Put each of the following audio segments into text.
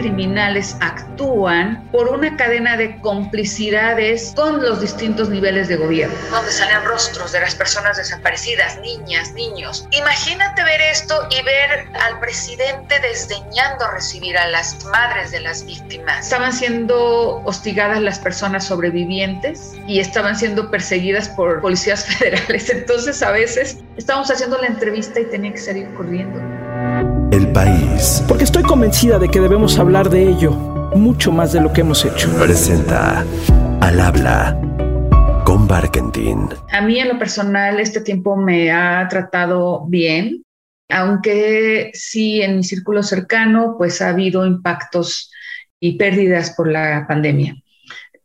criminales actúan por una cadena de complicidades con los distintos niveles de gobierno, donde salen rostros de las personas desaparecidas, niñas, niños. Imagínate ver esto y ver al presidente desdeñando recibir a las madres de las víctimas. Estaban siendo hostigadas las personas sobrevivientes y estaban siendo perseguidas por policías federales. Entonces a veces estábamos haciendo la entrevista y tenía que salir corriendo. El país. Porque estoy convencida de que debemos hablar de ello mucho más de lo que hemos hecho. Presenta Al habla con Barkentin. A mí en lo personal este tiempo me ha tratado bien, aunque sí en mi círculo cercano pues ha habido impactos y pérdidas por la pandemia.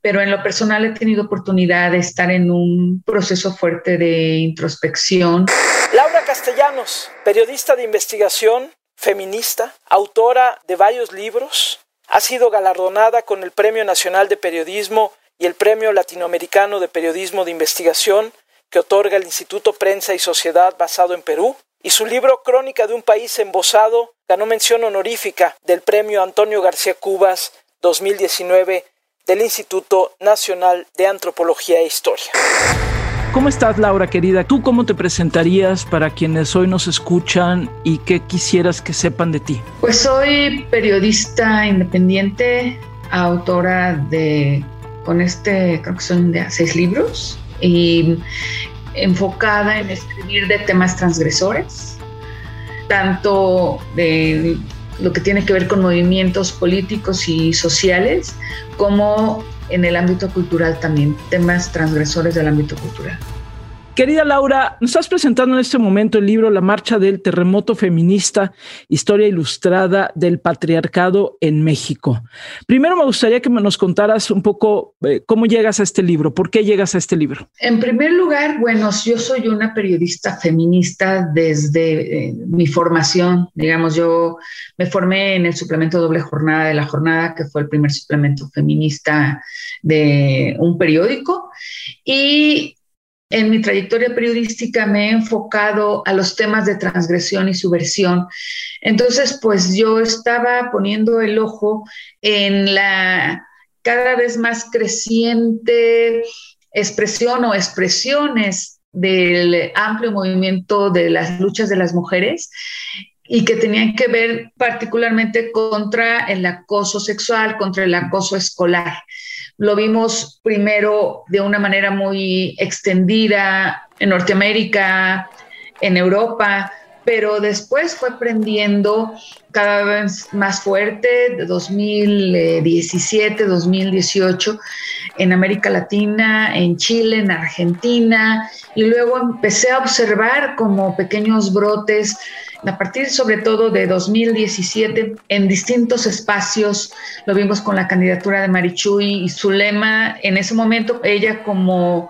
Pero en lo personal he tenido oportunidad de estar en un proceso fuerte de introspección. Laura Castellanos, periodista de investigación, feminista, autora de varios libros, ha sido galardonada con el Premio Nacional de Periodismo y el Premio Latinoamericano de Periodismo de Investigación que otorga el Instituto Prensa y Sociedad basado en Perú, y su libro Crónica de un país embosado ganó mención honorífica del Premio Antonio García Cubas 2019 del Instituto Nacional de Antropología e Historia. ¿Cómo estás, Laura, querida? ¿Tú cómo te presentarías para quienes hoy nos escuchan y qué quisieras que sepan de ti? Pues soy periodista independiente, autora de, con este, creo que son de seis libros, y enfocada en escribir de temas transgresores, tanto de lo que tiene que ver con movimientos políticos y sociales, como en el ámbito cultural también, temas transgresores del ámbito cultural. Querida Laura, nos estás presentando en este momento el libro La Marcha del Terremoto Feminista, Historia Ilustrada del Patriarcado en México. Primero me gustaría que nos contaras un poco eh, cómo llegas a este libro, por qué llegas a este libro. En primer lugar, bueno, yo soy una periodista feminista desde eh, mi formación. Digamos, yo me formé en el suplemento doble jornada de la jornada, que fue el primer suplemento feminista de un periódico. Y en mi trayectoria periodística me he enfocado a los temas de transgresión y subversión. Entonces, pues yo estaba poniendo el ojo en la cada vez más creciente expresión o expresiones del amplio movimiento de las luchas de las mujeres y que tenían que ver particularmente contra el acoso sexual, contra el acoso escolar. Lo vimos primero de una manera muy extendida en Norteamérica, en Europa, pero después fue prendiendo cada vez más fuerte, de 2017, 2018, en América Latina, en Chile, en Argentina, y luego empecé a observar como pequeños brotes a partir sobre todo de 2017 en distintos espacios. Lo vimos con la candidatura de Marichuy y su lema, en ese momento ella como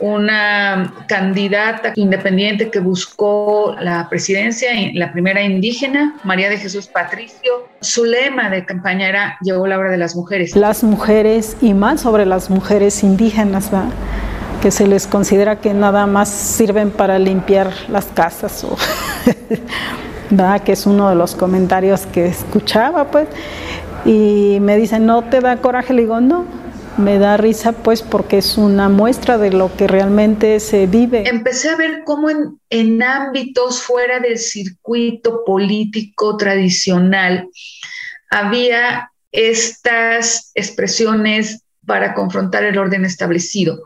una candidata independiente que buscó la presidencia, la primera indígena, María de Jesús Patricio. Su lema de campaña era Llegó la hora de las mujeres. Las mujeres y más sobre las mujeres indígenas, que se les considera que nada más sirven para limpiar las casas o ¿verdad? que es uno de los comentarios que escuchaba, pues, y me dicen, ¿no te da coraje? Le digo, no, me da risa, pues, porque es una muestra de lo que realmente se vive. Empecé a ver cómo en, en ámbitos fuera del circuito político tradicional había estas expresiones para confrontar el orden establecido.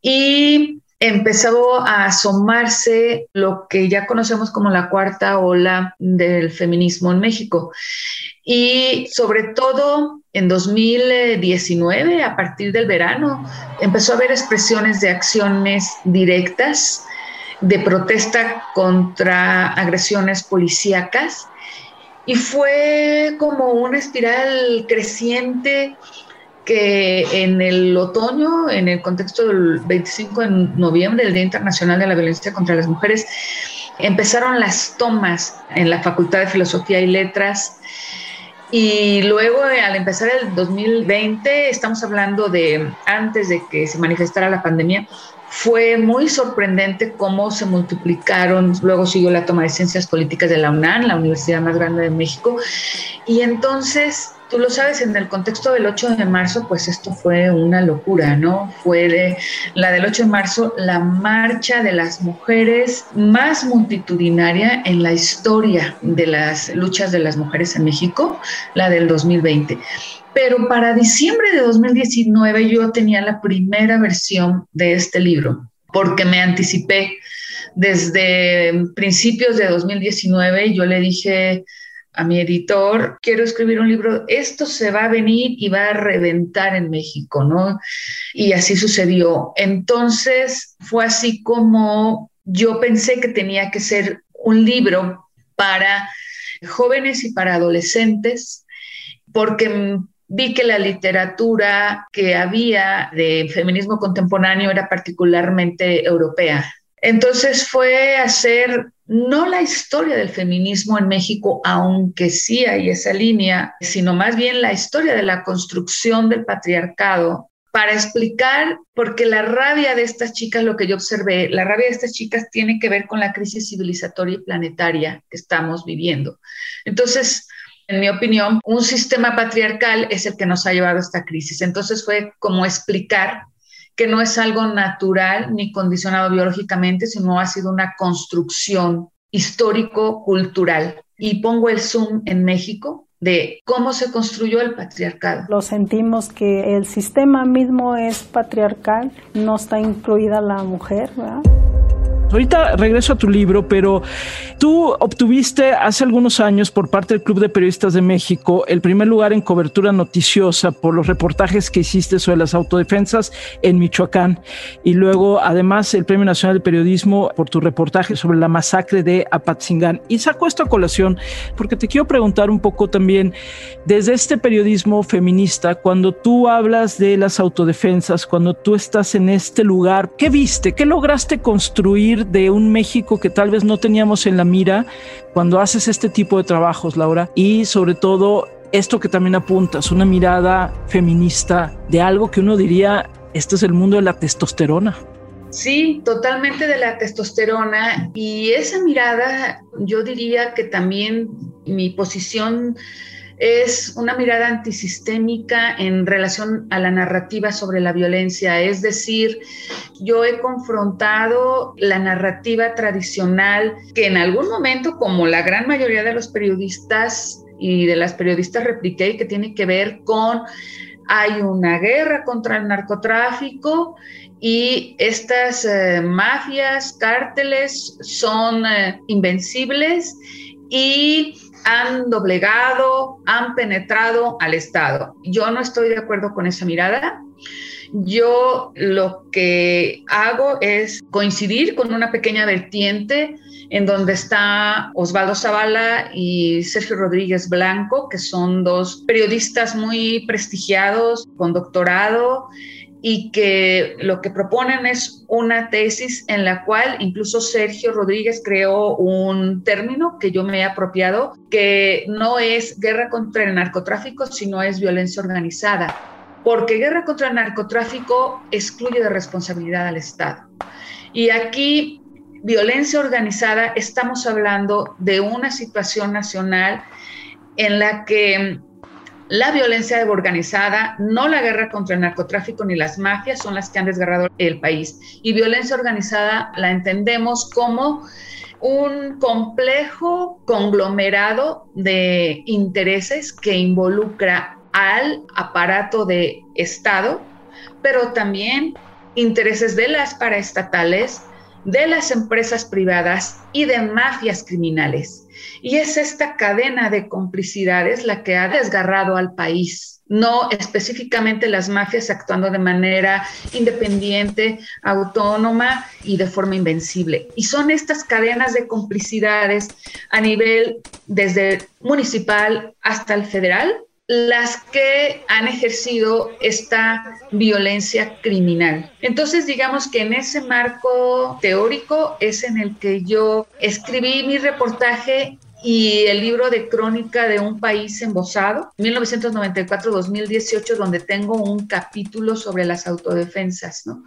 Y empezó a asomarse lo que ya conocemos como la cuarta ola del feminismo en México. Y sobre todo en 2019, a partir del verano, empezó a haber expresiones de acciones directas de protesta contra agresiones policíacas y fue como una espiral creciente que en el otoño, en el contexto del 25 de noviembre, el Día Internacional de la Violencia contra las Mujeres, empezaron las tomas en la Facultad de Filosofía y Letras. Y luego, al empezar el 2020, estamos hablando de antes de que se manifestara la pandemia, fue muy sorprendente cómo se multiplicaron, luego siguió la toma de ciencias políticas de la UNAM, la universidad más grande de México, y entonces tú lo sabes, en el contexto del 8 de marzo, pues esto fue una locura, ¿no? Fue de la del 8 de marzo, la marcha de las mujeres más multitudinaria en la historia de las luchas de las mujeres en México, la del 2020. Pero para diciembre de 2019 yo tenía la primera versión de este libro, porque me anticipé desde principios de 2019, yo le dije a mi editor, quiero escribir un libro, esto se va a venir y va a reventar en México, ¿no? Y así sucedió. Entonces fue así como yo pensé que tenía que ser un libro para jóvenes y para adolescentes, porque vi que la literatura que había de feminismo contemporáneo era particularmente europea. Entonces fue hacer no la historia del feminismo en México, aunque sí hay esa línea, sino más bien la historia de la construcción del patriarcado para explicar, porque la rabia de estas chicas, lo que yo observé, la rabia de estas chicas tiene que ver con la crisis civilizatoria y planetaria que estamos viviendo. Entonces, en mi opinión, un sistema patriarcal es el que nos ha llevado a esta crisis. Entonces fue como explicar que no es algo natural ni condicionado biológicamente, sino ha sido una construcción histórico-cultural. Y pongo el zoom en México de cómo se construyó el patriarcado. Lo sentimos que el sistema mismo es patriarcal, no está incluida la mujer, ¿verdad? Ahorita regreso a tu libro, pero tú obtuviste hace algunos años por parte del Club de Periodistas de México el primer lugar en cobertura noticiosa por los reportajes que hiciste sobre las autodefensas en Michoacán y luego además el Premio Nacional de Periodismo por tu reportaje sobre la masacre de Apatzingán. Y saco esto a colación porque te quiero preguntar un poco también desde este periodismo feminista, cuando tú hablas de las autodefensas, cuando tú estás en este lugar, ¿qué viste? ¿Qué lograste construir de un México que tal vez no teníamos en la mira cuando haces este tipo de trabajos, Laura, y sobre todo esto que también apuntas, una mirada feminista de algo que uno diría, este es el mundo de la testosterona. Sí, totalmente de la testosterona y esa mirada, yo diría que también mi posición es una mirada antisistémica en relación a la narrativa sobre la violencia. Es decir, yo he confrontado la narrativa tradicional que en algún momento, como la gran mayoría de los periodistas y de las periodistas repliqué, que tiene que ver con hay una guerra contra el narcotráfico y estas eh, mafias, cárteles son eh, invencibles y han doblegado, han penetrado al Estado. Yo no estoy de acuerdo con esa mirada. Yo lo que hago es coincidir con una pequeña vertiente en donde está Osvaldo Zavala y Sergio Rodríguez Blanco, que son dos periodistas muy prestigiados, con doctorado y que lo que proponen es una tesis en la cual incluso Sergio Rodríguez creó un término que yo me he apropiado, que no es guerra contra el narcotráfico, sino es violencia organizada, porque guerra contra el narcotráfico excluye de responsabilidad al Estado. Y aquí, violencia organizada, estamos hablando de una situación nacional en la que la violencia organizada, no la guerra contra el narcotráfico ni las mafias son las que han desgarrado el país. Y violencia organizada la entendemos como un complejo conglomerado de intereses que involucra al aparato de Estado, pero también intereses de las paraestatales, de las empresas privadas y de mafias criminales. Y es esta cadena de complicidades la que ha desgarrado al país, no específicamente las mafias actuando de manera independiente, autónoma y de forma invencible. Y son estas cadenas de complicidades a nivel desde municipal hasta el federal las que han ejercido esta violencia criminal. Entonces, digamos que en ese marco teórico es en el que yo escribí mi reportaje y el libro de crónica de un país embosado, 1994-2018, donde tengo un capítulo sobre las autodefensas, ¿no?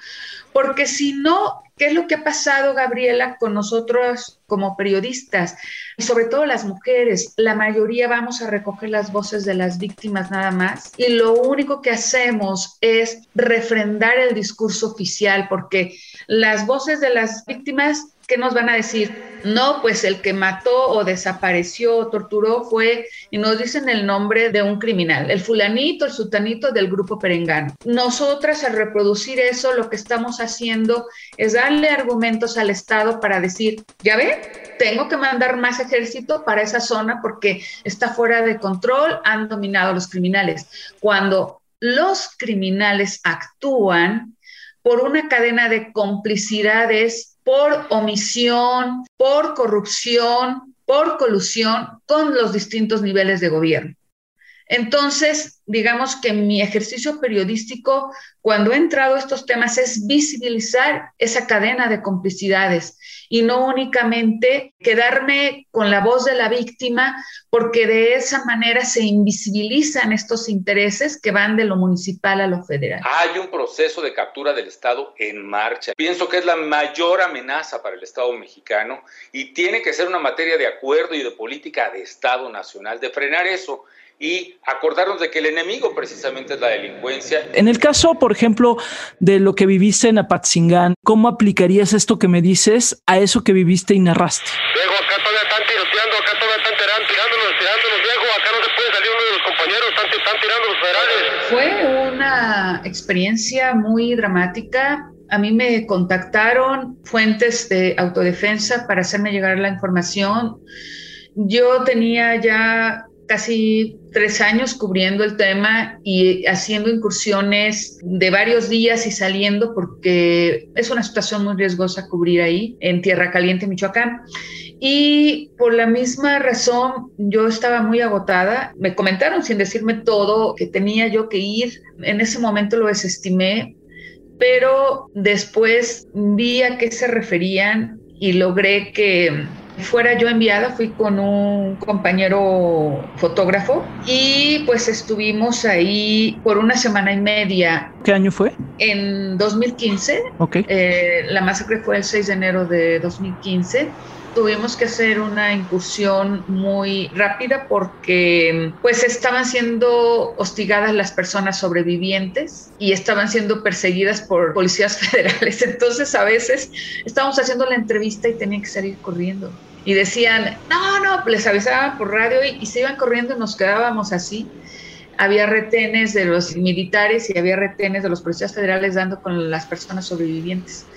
Porque si no ¿Qué es lo que ha pasado, Gabriela, con nosotros como periodistas? Y sobre todo las mujeres, la mayoría vamos a recoger las voces de las víctimas nada más y lo único que hacemos es refrendar el discurso oficial porque las voces de las víctimas ¿qué nos van a decir? No, pues el que mató o desapareció o torturó fue, y nos dicen el nombre de un criminal, el fulanito, el sutanito del grupo perengano. Nosotras al reproducir eso, lo que estamos haciendo es darle argumentos al Estado para decir, ya ve, tengo que mandar más ejército para esa zona porque está fuera de control, han dominado los criminales. Cuando los criminales actúan por una cadena de complicidades por omisión, por corrupción, por colusión con los distintos niveles de gobierno. Entonces, digamos que mi ejercicio periodístico, cuando he entrado a estos temas, es visibilizar esa cadena de complicidades y no únicamente quedarme con la voz de la víctima, porque de esa manera se invisibilizan estos intereses que van de lo municipal a lo federal. Hay un proceso de captura del Estado en marcha. Pienso que es la mayor amenaza para el Estado mexicano y tiene que ser una materia de acuerdo y de política de Estado nacional, de frenar eso y acordarnos de que el enemigo precisamente es la delincuencia. En el caso, por ejemplo, de lo que viviste en Apatzingán, ¿cómo aplicarías esto que me dices a eso que viviste y narraste? Acá todavía están tiroteando, acá todavía están tirando, tirándonos, tirándonos, viejo, acá no se puede salir uno de los compañeros, están, están tirando los federales. Fue una experiencia muy dramática. A mí me contactaron fuentes de autodefensa para hacerme llegar la información. Yo tenía ya casi tres años cubriendo el tema y haciendo incursiones de varios días y saliendo porque es una situación muy riesgosa cubrir ahí en Tierra Caliente, Michoacán. Y por la misma razón yo estaba muy agotada. Me comentaron sin decirme todo que tenía yo que ir. En ese momento lo desestimé, pero después vi a qué se referían y logré que fuera yo enviada, fui con un compañero fotógrafo y pues estuvimos ahí por una semana y media. ¿Qué año fue? En 2015. Ok. Eh, la masacre fue el 6 de enero de 2015 tuvimos que hacer una incursión muy rápida porque pues estaban siendo hostigadas las personas sobrevivientes y estaban siendo perseguidas por policías federales. Entonces a veces estábamos haciendo la entrevista y tenían que salir corriendo. Y decían, no, no, les avisaban por radio y, y se iban corriendo y nos quedábamos así había retenes de los militares y había retenes de los policías federales dando con las personas sobrevivientes.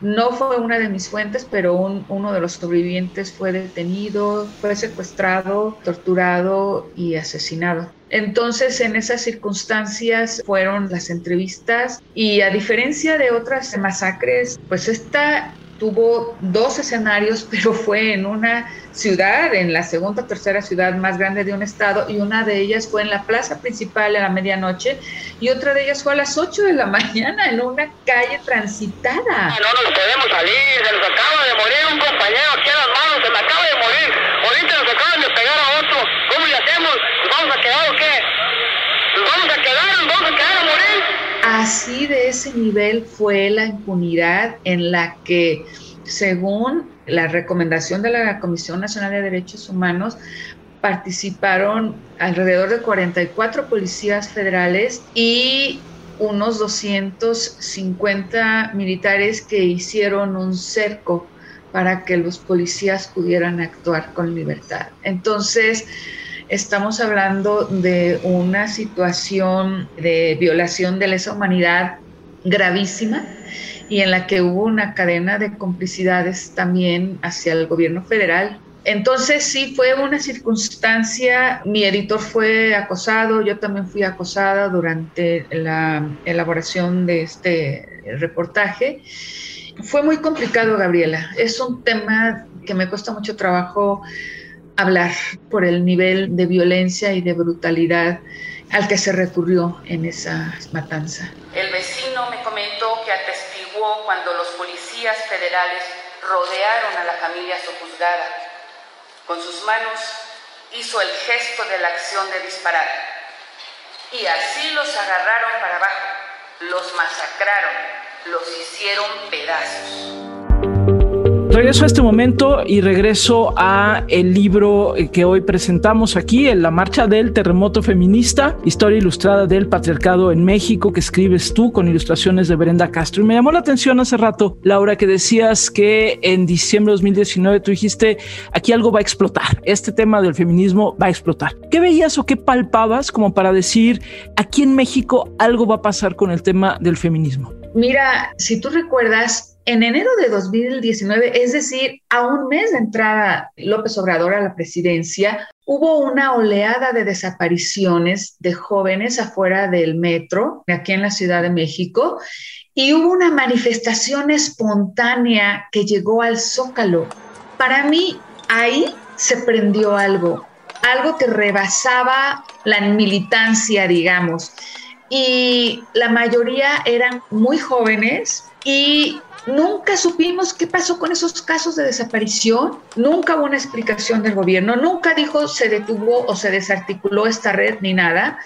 No fue una de mis fuentes, pero uno de los sobrevivientes fue detenido, fue secuestrado, torturado y asesinado. Entonces, en esas circunstancias fueron las entrevistas y a diferencia de otras masacres, pues esta tuvo dos escenarios, pero fue en una ciudad, en la segunda o tercera ciudad más grande de un estado, y una de ellas fue en la plaza principal a la medianoche, y otra de ellas fue a las 8 de la mañana en una calle transitada. No nos podemos salir, se nos acaba de morir un compañero aquí a las manos, se me acaba de morir, ahorita nos acaban de pegar a otro, ¿cómo le hacemos? ¿Nos vamos a quedar o qué? ¿Nos vamos a quedar? ¿Nos vamos a quedar a morir? Así de ese nivel fue la impunidad en la que, según la recomendación de la Comisión Nacional de Derechos Humanos, participaron alrededor de 44 policías federales y unos 250 militares que hicieron un cerco para que los policías pudieran actuar con libertad. Entonces, estamos hablando de una situación de violación de lesa humanidad gravísima y en la que hubo una cadena de complicidades también hacia el gobierno federal. Entonces sí fue una circunstancia, mi editor fue acosado, yo también fui acosada durante la elaboración de este reportaje. Fue muy complicado, Gabriela. Es un tema que me cuesta mucho trabajo hablar por el nivel de violencia y de brutalidad al que se recurrió en esa matanza. El vecino me comentó que atestiguó cuando los policías federales rodearon a la familia sojuzgada. Con sus manos hizo el gesto de la acción de disparar. Y así los agarraron para abajo, los masacraron los hicieron pedazos. Regreso a este momento y regreso a el libro que hoy presentamos aquí, en La Marcha del Terremoto Feminista, historia ilustrada del patriarcado en México, que escribes tú con ilustraciones de Brenda Castro. Y me llamó la atención hace rato, Laura, que decías que en diciembre de 2019 tú dijiste, aquí algo va a explotar, este tema del feminismo va a explotar. ¿Qué veías o qué palpabas como para decir, aquí en México algo va a pasar con el tema del feminismo? Mira, si tú recuerdas, en enero de 2019, es decir, a un mes de entrada López Obrador a la presidencia, hubo una oleada de desapariciones de jóvenes afuera del metro, aquí en la Ciudad de México, y hubo una manifestación espontánea que llegó al Zócalo. Para mí, ahí se prendió algo, algo que rebasaba la militancia, digamos. Y la mayoría eran muy jóvenes y Nunca supimos qué pasó con esos casos de desaparición, nunca hubo una explicación del gobierno, nunca dijo se detuvo o se desarticuló esta red ni nada,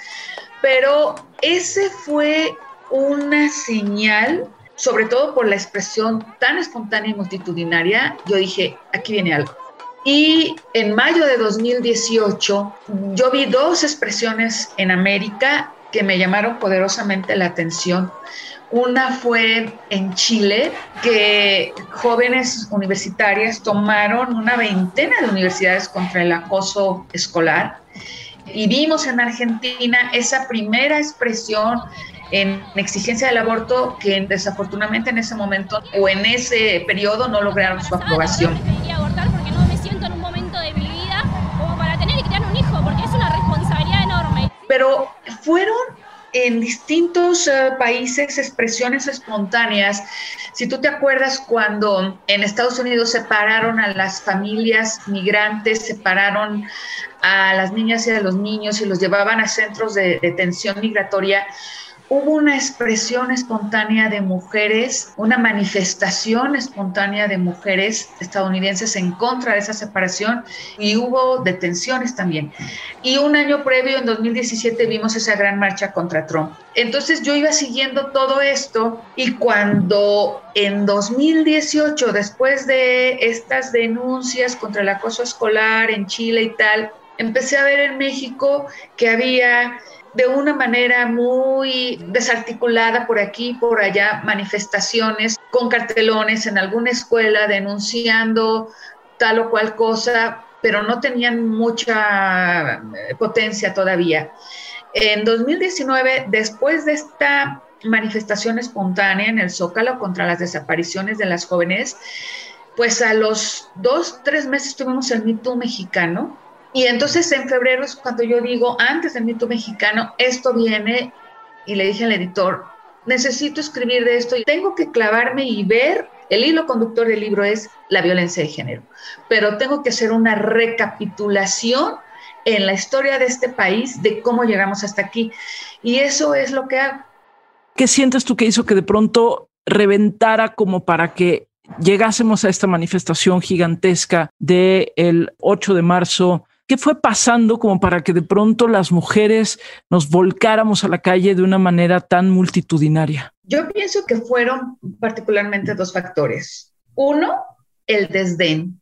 pero ese fue una señal, sobre todo por la expresión tan espontánea y multitudinaria, yo dije, aquí viene algo. Y en mayo de 2018 yo vi dos expresiones en América que me llamaron poderosamente la atención. Una fue en Chile, que jóvenes universitarias tomaron una veintena de universidades contra el acoso escolar. Y vimos en Argentina esa primera expresión en exigencia del aborto que desafortunadamente en ese momento o en ese periodo no lograron su aprobación. Pero fueron en distintos eh, países expresiones espontáneas. Si tú te acuerdas cuando en Estados Unidos separaron a las familias migrantes, separaron a las niñas y a los niños y los llevaban a centros de detención migratoria, hubo una expresión espontánea de mujeres, una manifestación espontánea de mujeres estadounidenses en contra de esa separación y hubo detenciones también. Y un año previo, en 2017, vimos esa gran marcha contra Trump. Entonces yo iba siguiendo todo esto y cuando en 2018, después de estas denuncias contra el acoso escolar en Chile y tal, empecé a ver en México que había de una manera muy desarticulada por aquí, por allá, manifestaciones con cartelones en alguna escuela denunciando tal o cual cosa, pero no tenían mucha eh, potencia todavía. En 2019, después de esta manifestación espontánea en el Zócalo contra las desapariciones de las jóvenes, pues a los dos, tres meses tuvimos el mito mexicano, y entonces en febrero es cuando yo digo, antes del mito mexicano, esto viene, y le dije al editor, necesito escribir de esto y tengo que clavarme y ver, el hilo conductor del libro es la violencia de género, pero tengo que hacer una recapitulación en la historia de este país de cómo llegamos hasta aquí. Y eso es lo que hago. ¿Qué sientes tú que hizo que de pronto reventara como para que llegásemos a esta manifestación gigantesca del 8 de marzo ¿Qué fue pasando como para que de pronto las mujeres nos volcáramos a la calle de una manera tan multitudinaria? Yo pienso que fueron particularmente dos factores. Uno, el desdén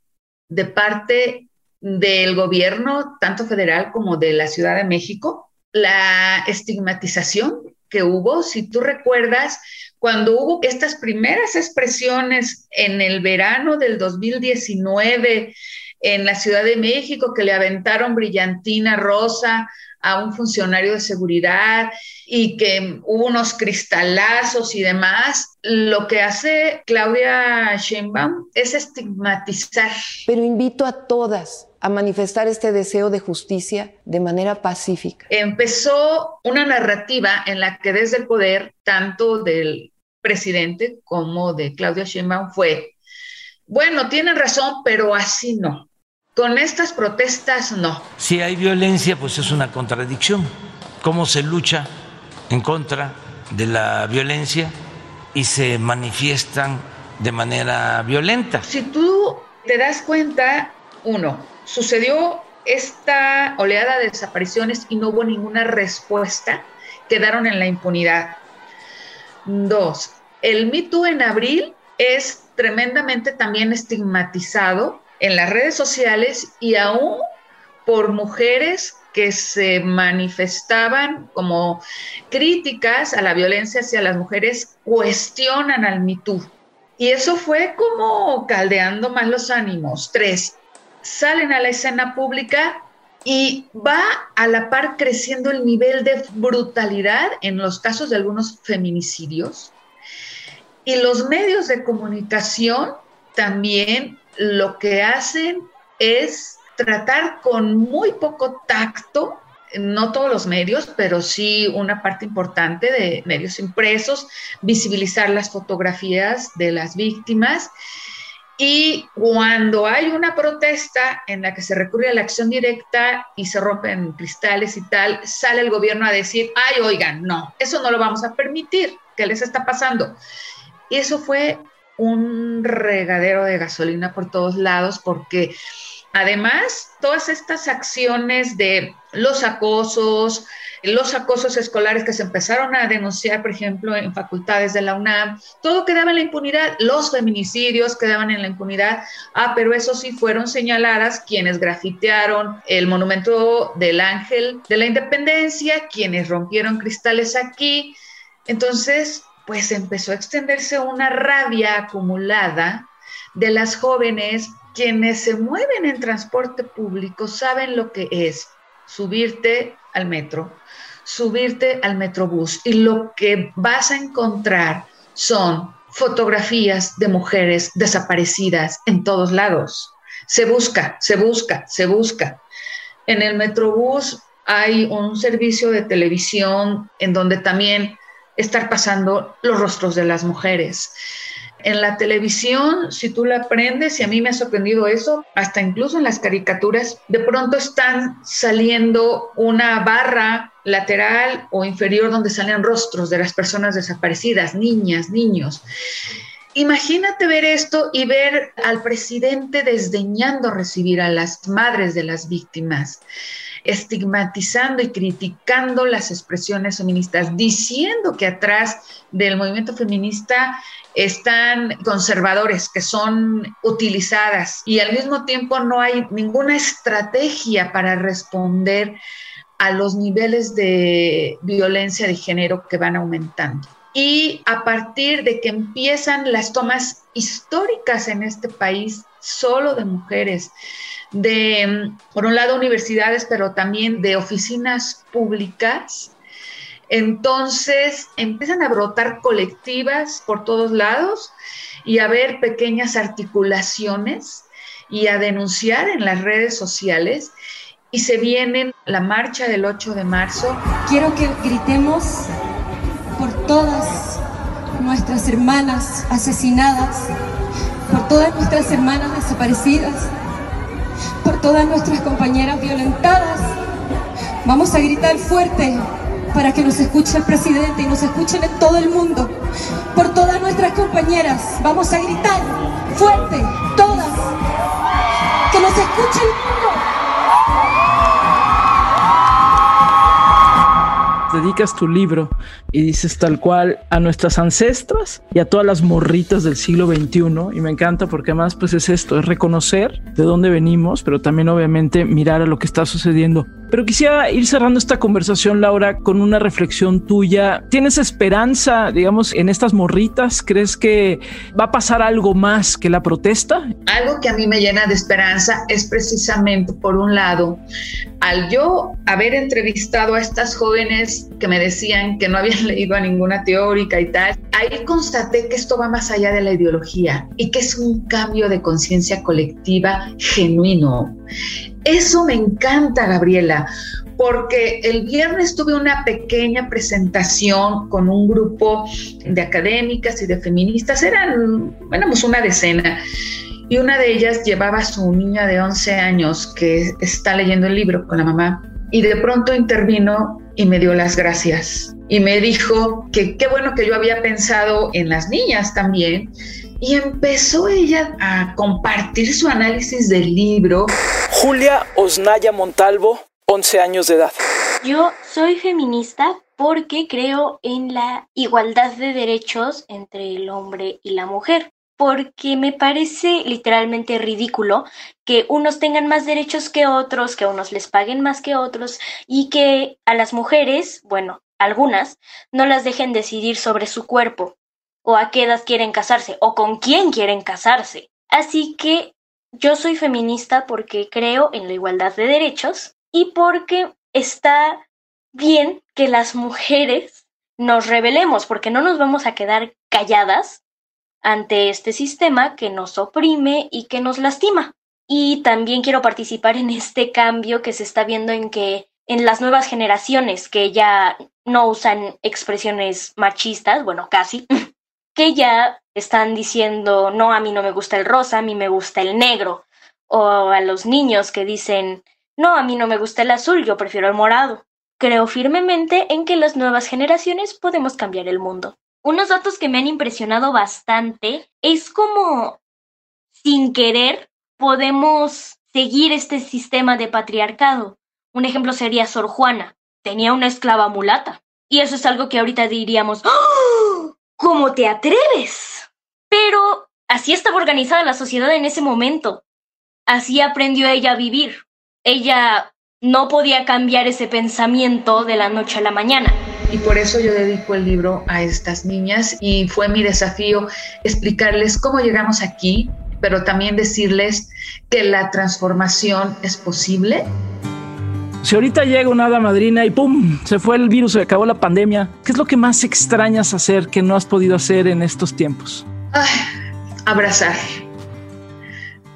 de parte del gobierno, tanto federal como de la Ciudad de México, la estigmatización que hubo, si tú recuerdas, cuando hubo estas primeras expresiones en el verano del 2019 en la Ciudad de México que le aventaron brillantina rosa a un funcionario de seguridad y que hubo unos cristalazos y demás, lo que hace Claudia Sheinbaum es estigmatizar. Pero invito a todas a manifestar este deseo de justicia de manera pacífica. Empezó una narrativa en la que desde el poder, tanto del presidente como de Claudia Sheinbaum, fue, bueno, tienen razón, pero así no. Con estas protestas no. Si hay violencia, pues es una contradicción. ¿Cómo se lucha en contra de la violencia y se manifiestan de manera violenta? Si tú te das cuenta, uno, sucedió esta oleada de desapariciones y no hubo ninguna respuesta, quedaron en la impunidad. Dos, el Me Too en abril es tremendamente también estigmatizado en las redes sociales y aún por mujeres que se manifestaban como críticas a la violencia hacia las mujeres, cuestionan al Me Too. Y eso fue como caldeando más los ánimos. Tres, salen a la escena pública y va a la par creciendo el nivel de brutalidad en los casos de algunos feminicidios. Y los medios de comunicación también lo que hacen es tratar con muy poco tacto, no todos los medios, pero sí una parte importante de medios impresos, visibilizar las fotografías de las víctimas. Y cuando hay una protesta en la que se recurre a la acción directa y se rompen cristales y tal, sale el gobierno a decir, ay, oigan, no, eso no lo vamos a permitir, ¿qué les está pasando? Y eso fue un regadero de gasolina por todos lados porque Además, todas estas acciones de los acosos, los acosos escolares que se empezaron a denunciar, por ejemplo, en facultades de la UNAM, todo quedaba en la impunidad, los feminicidios quedaban en la impunidad, ah, pero eso sí fueron señaladas quienes grafitearon el monumento del ángel de la independencia, quienes rompieron cristales aquí, entonces, pues empezó a extenderse una rabia acumulada de las jóvenes quienes se mueven en transporte público saben lo que es subirte al metro, subirte al metrobús y lo que vas a encontrar son fotografías de mujeres desaparecidas en todos lados. Se busca, se busca, se busca. En el metrobús hay un servicio de televisión en donde también están pasando los rostros de las mujeres. En la televisión, si tú la aprendes, y a mí me ha sorprendido eso, hasta incluso en las caricaturas, de pronto están saliendo una barra lateral o inferior donde salen rostros de las personas desaparecidas, niñas, niños. Imagínate ver esto y ver al presidente desdeñando recibir a las madres de las víctimas estigmatizando y criticando las expresiones feministas, diciendo que atrás del movimiento feminista están conservadores que son utilizadas y al mismo tiempo no hay ninguna estrategia para responder a los niveles de violencia de género que van aumentando. Y a partir de que empiezan las tomas históricas en este país solo de mujeres, de, por un lado, universidades, pero también de oficinas públicas, entonces empiezan a brotar colectivas por todos lados y a ver pequeñas articulaciones y a denunciar en las redes sociales. Y se viene la marcha del 8 de marzo. Quiero que gritemos todas nuestras hermanas asesinadas, por todas nuestras hermanas desaparecidas, por todas nuestras compañeras violentadas. Vamos a gritar fuerte para que nos escuche el presidente y nos escuchen en todo el mundo. Por todas nuestras compañeras, vamos a gritar fuerte, todas, que nos escuche el mundo. Dedicas tu libro y dices tal cual a nuestras ancestras y a todas las morritas del siglo XXI. Y me encanta porque además pues es esto, es reconocer de dónde venimos, pero también obviamente mirar a lo que está sucediendo. Pero quisiera ir cerrando esta conversación, Laura, con una reflexión tuya. ¿Tienes esperanza, digamos, en estas morritas? ¿Crees que va a pasar algo más que la protesta? Algo que a mí me llena de esperanza es precisamente, por un lado, al yo haber entrevistado a estas jóvenes que me decían que no habían leído a ninguna teórica y tal, ahí constaté que esto va más allá de la ideología y que es un cambio de conciencia colectiva genuino. Eso me encanta, Gabriela, porque el viernes tuve una pequeña presentación con un grupo de académicas y de feministas, eran, éramos una decena, y una de ellas llevaba a su niña de 11 años que está leyendo el libro con la mamá, y de pronto intervino y me dio las gracias. Y me dijo que qué bueno que yo había pensado en las niñas también. Y empezó ella a compartir su análisis del libro. Julia Osnaya Montalvo, 11 años de edad. Yo soy feminista porque creo en la igualdad de derechos entre el hombre y la mujer porque me parece literalmente ridículo que unos tengan más derechos que otros, que unos les paguen más que otros y que a las mujeres, bueno, algunas, no las dejen decidir sobre su cuerpo o a qué edad quieren casarse o con quién quieren casarse. Así que yo soy feminista porque creo en la igualdad de derechos y porque está bien que las mujeres nos rebelemos, porque no nos vamos a quedar calladas ante este sistema que nos oprime y que nos lastima. Y también quiero participar en este cambio que se está viendo en que en las nuevas generaciones que ya no usan expresiones machistas, bueno, casi, que ya están diciendo, no, a mí no me gusta el rosa, a mí me gusta el negro, o a los niños que dicen, no, a mí no me gusta el azul, yo prefiero el morado. Creo firmemente en que las nuevas generaciones podemos cambiar el mundo. Unos datos que me han impresionado bastante es como, sin querer, podemos seguir este sistema de patriarcado. Un ejemplo sería Sor Juana. Tenía una esclava mulata. Y eso es algo que ahorita diríamos, ¡Oh! ¿Cómo te atreves? Pero así estaba organizada la sociedad en ese momento. Así aprendió ella a vivir. Ella no podía cambiar ese pensamiento de la noche a la mañana y por eso yo dedico el libro a estas niñas y fue mi desafío explicarles cómo llegamos aquí, pero también decirles que la transformación es posible. Si ahorita llega una hada madrina y ¡pum! se fue el virus, se acabó la pandemia, ¿qué es lo que más extrañas hacer que no has podido hacer en estos tiempos? abrazar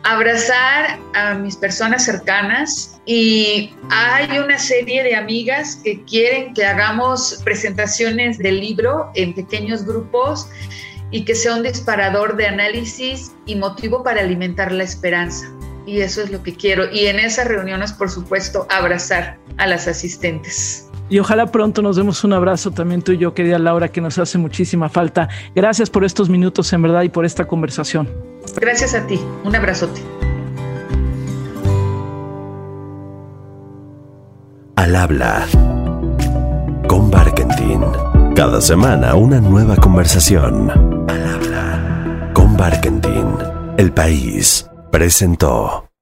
abrazar a mis personas cercanas y hay una serie de amigas que quieren que hagamos presentaciones del libro en pequeños grupos y que sea un disparador de análisis y motivo para alimentar la esperanza. Y eso es lo que quiero. Y en esas reuniones, por supuesto, abrazar a las asistentes. Y ojalá pronto nos demos un abrazo también tú y yo, querida Laura, que nos hace muchísima falta. Gracias por estos minutos en verdad y por esta conversación. Gracias a ti. Un abrazote. Al habla con Barkentin. Cada semana una nueva conversación. Al habla con Barkentin. El país presentó.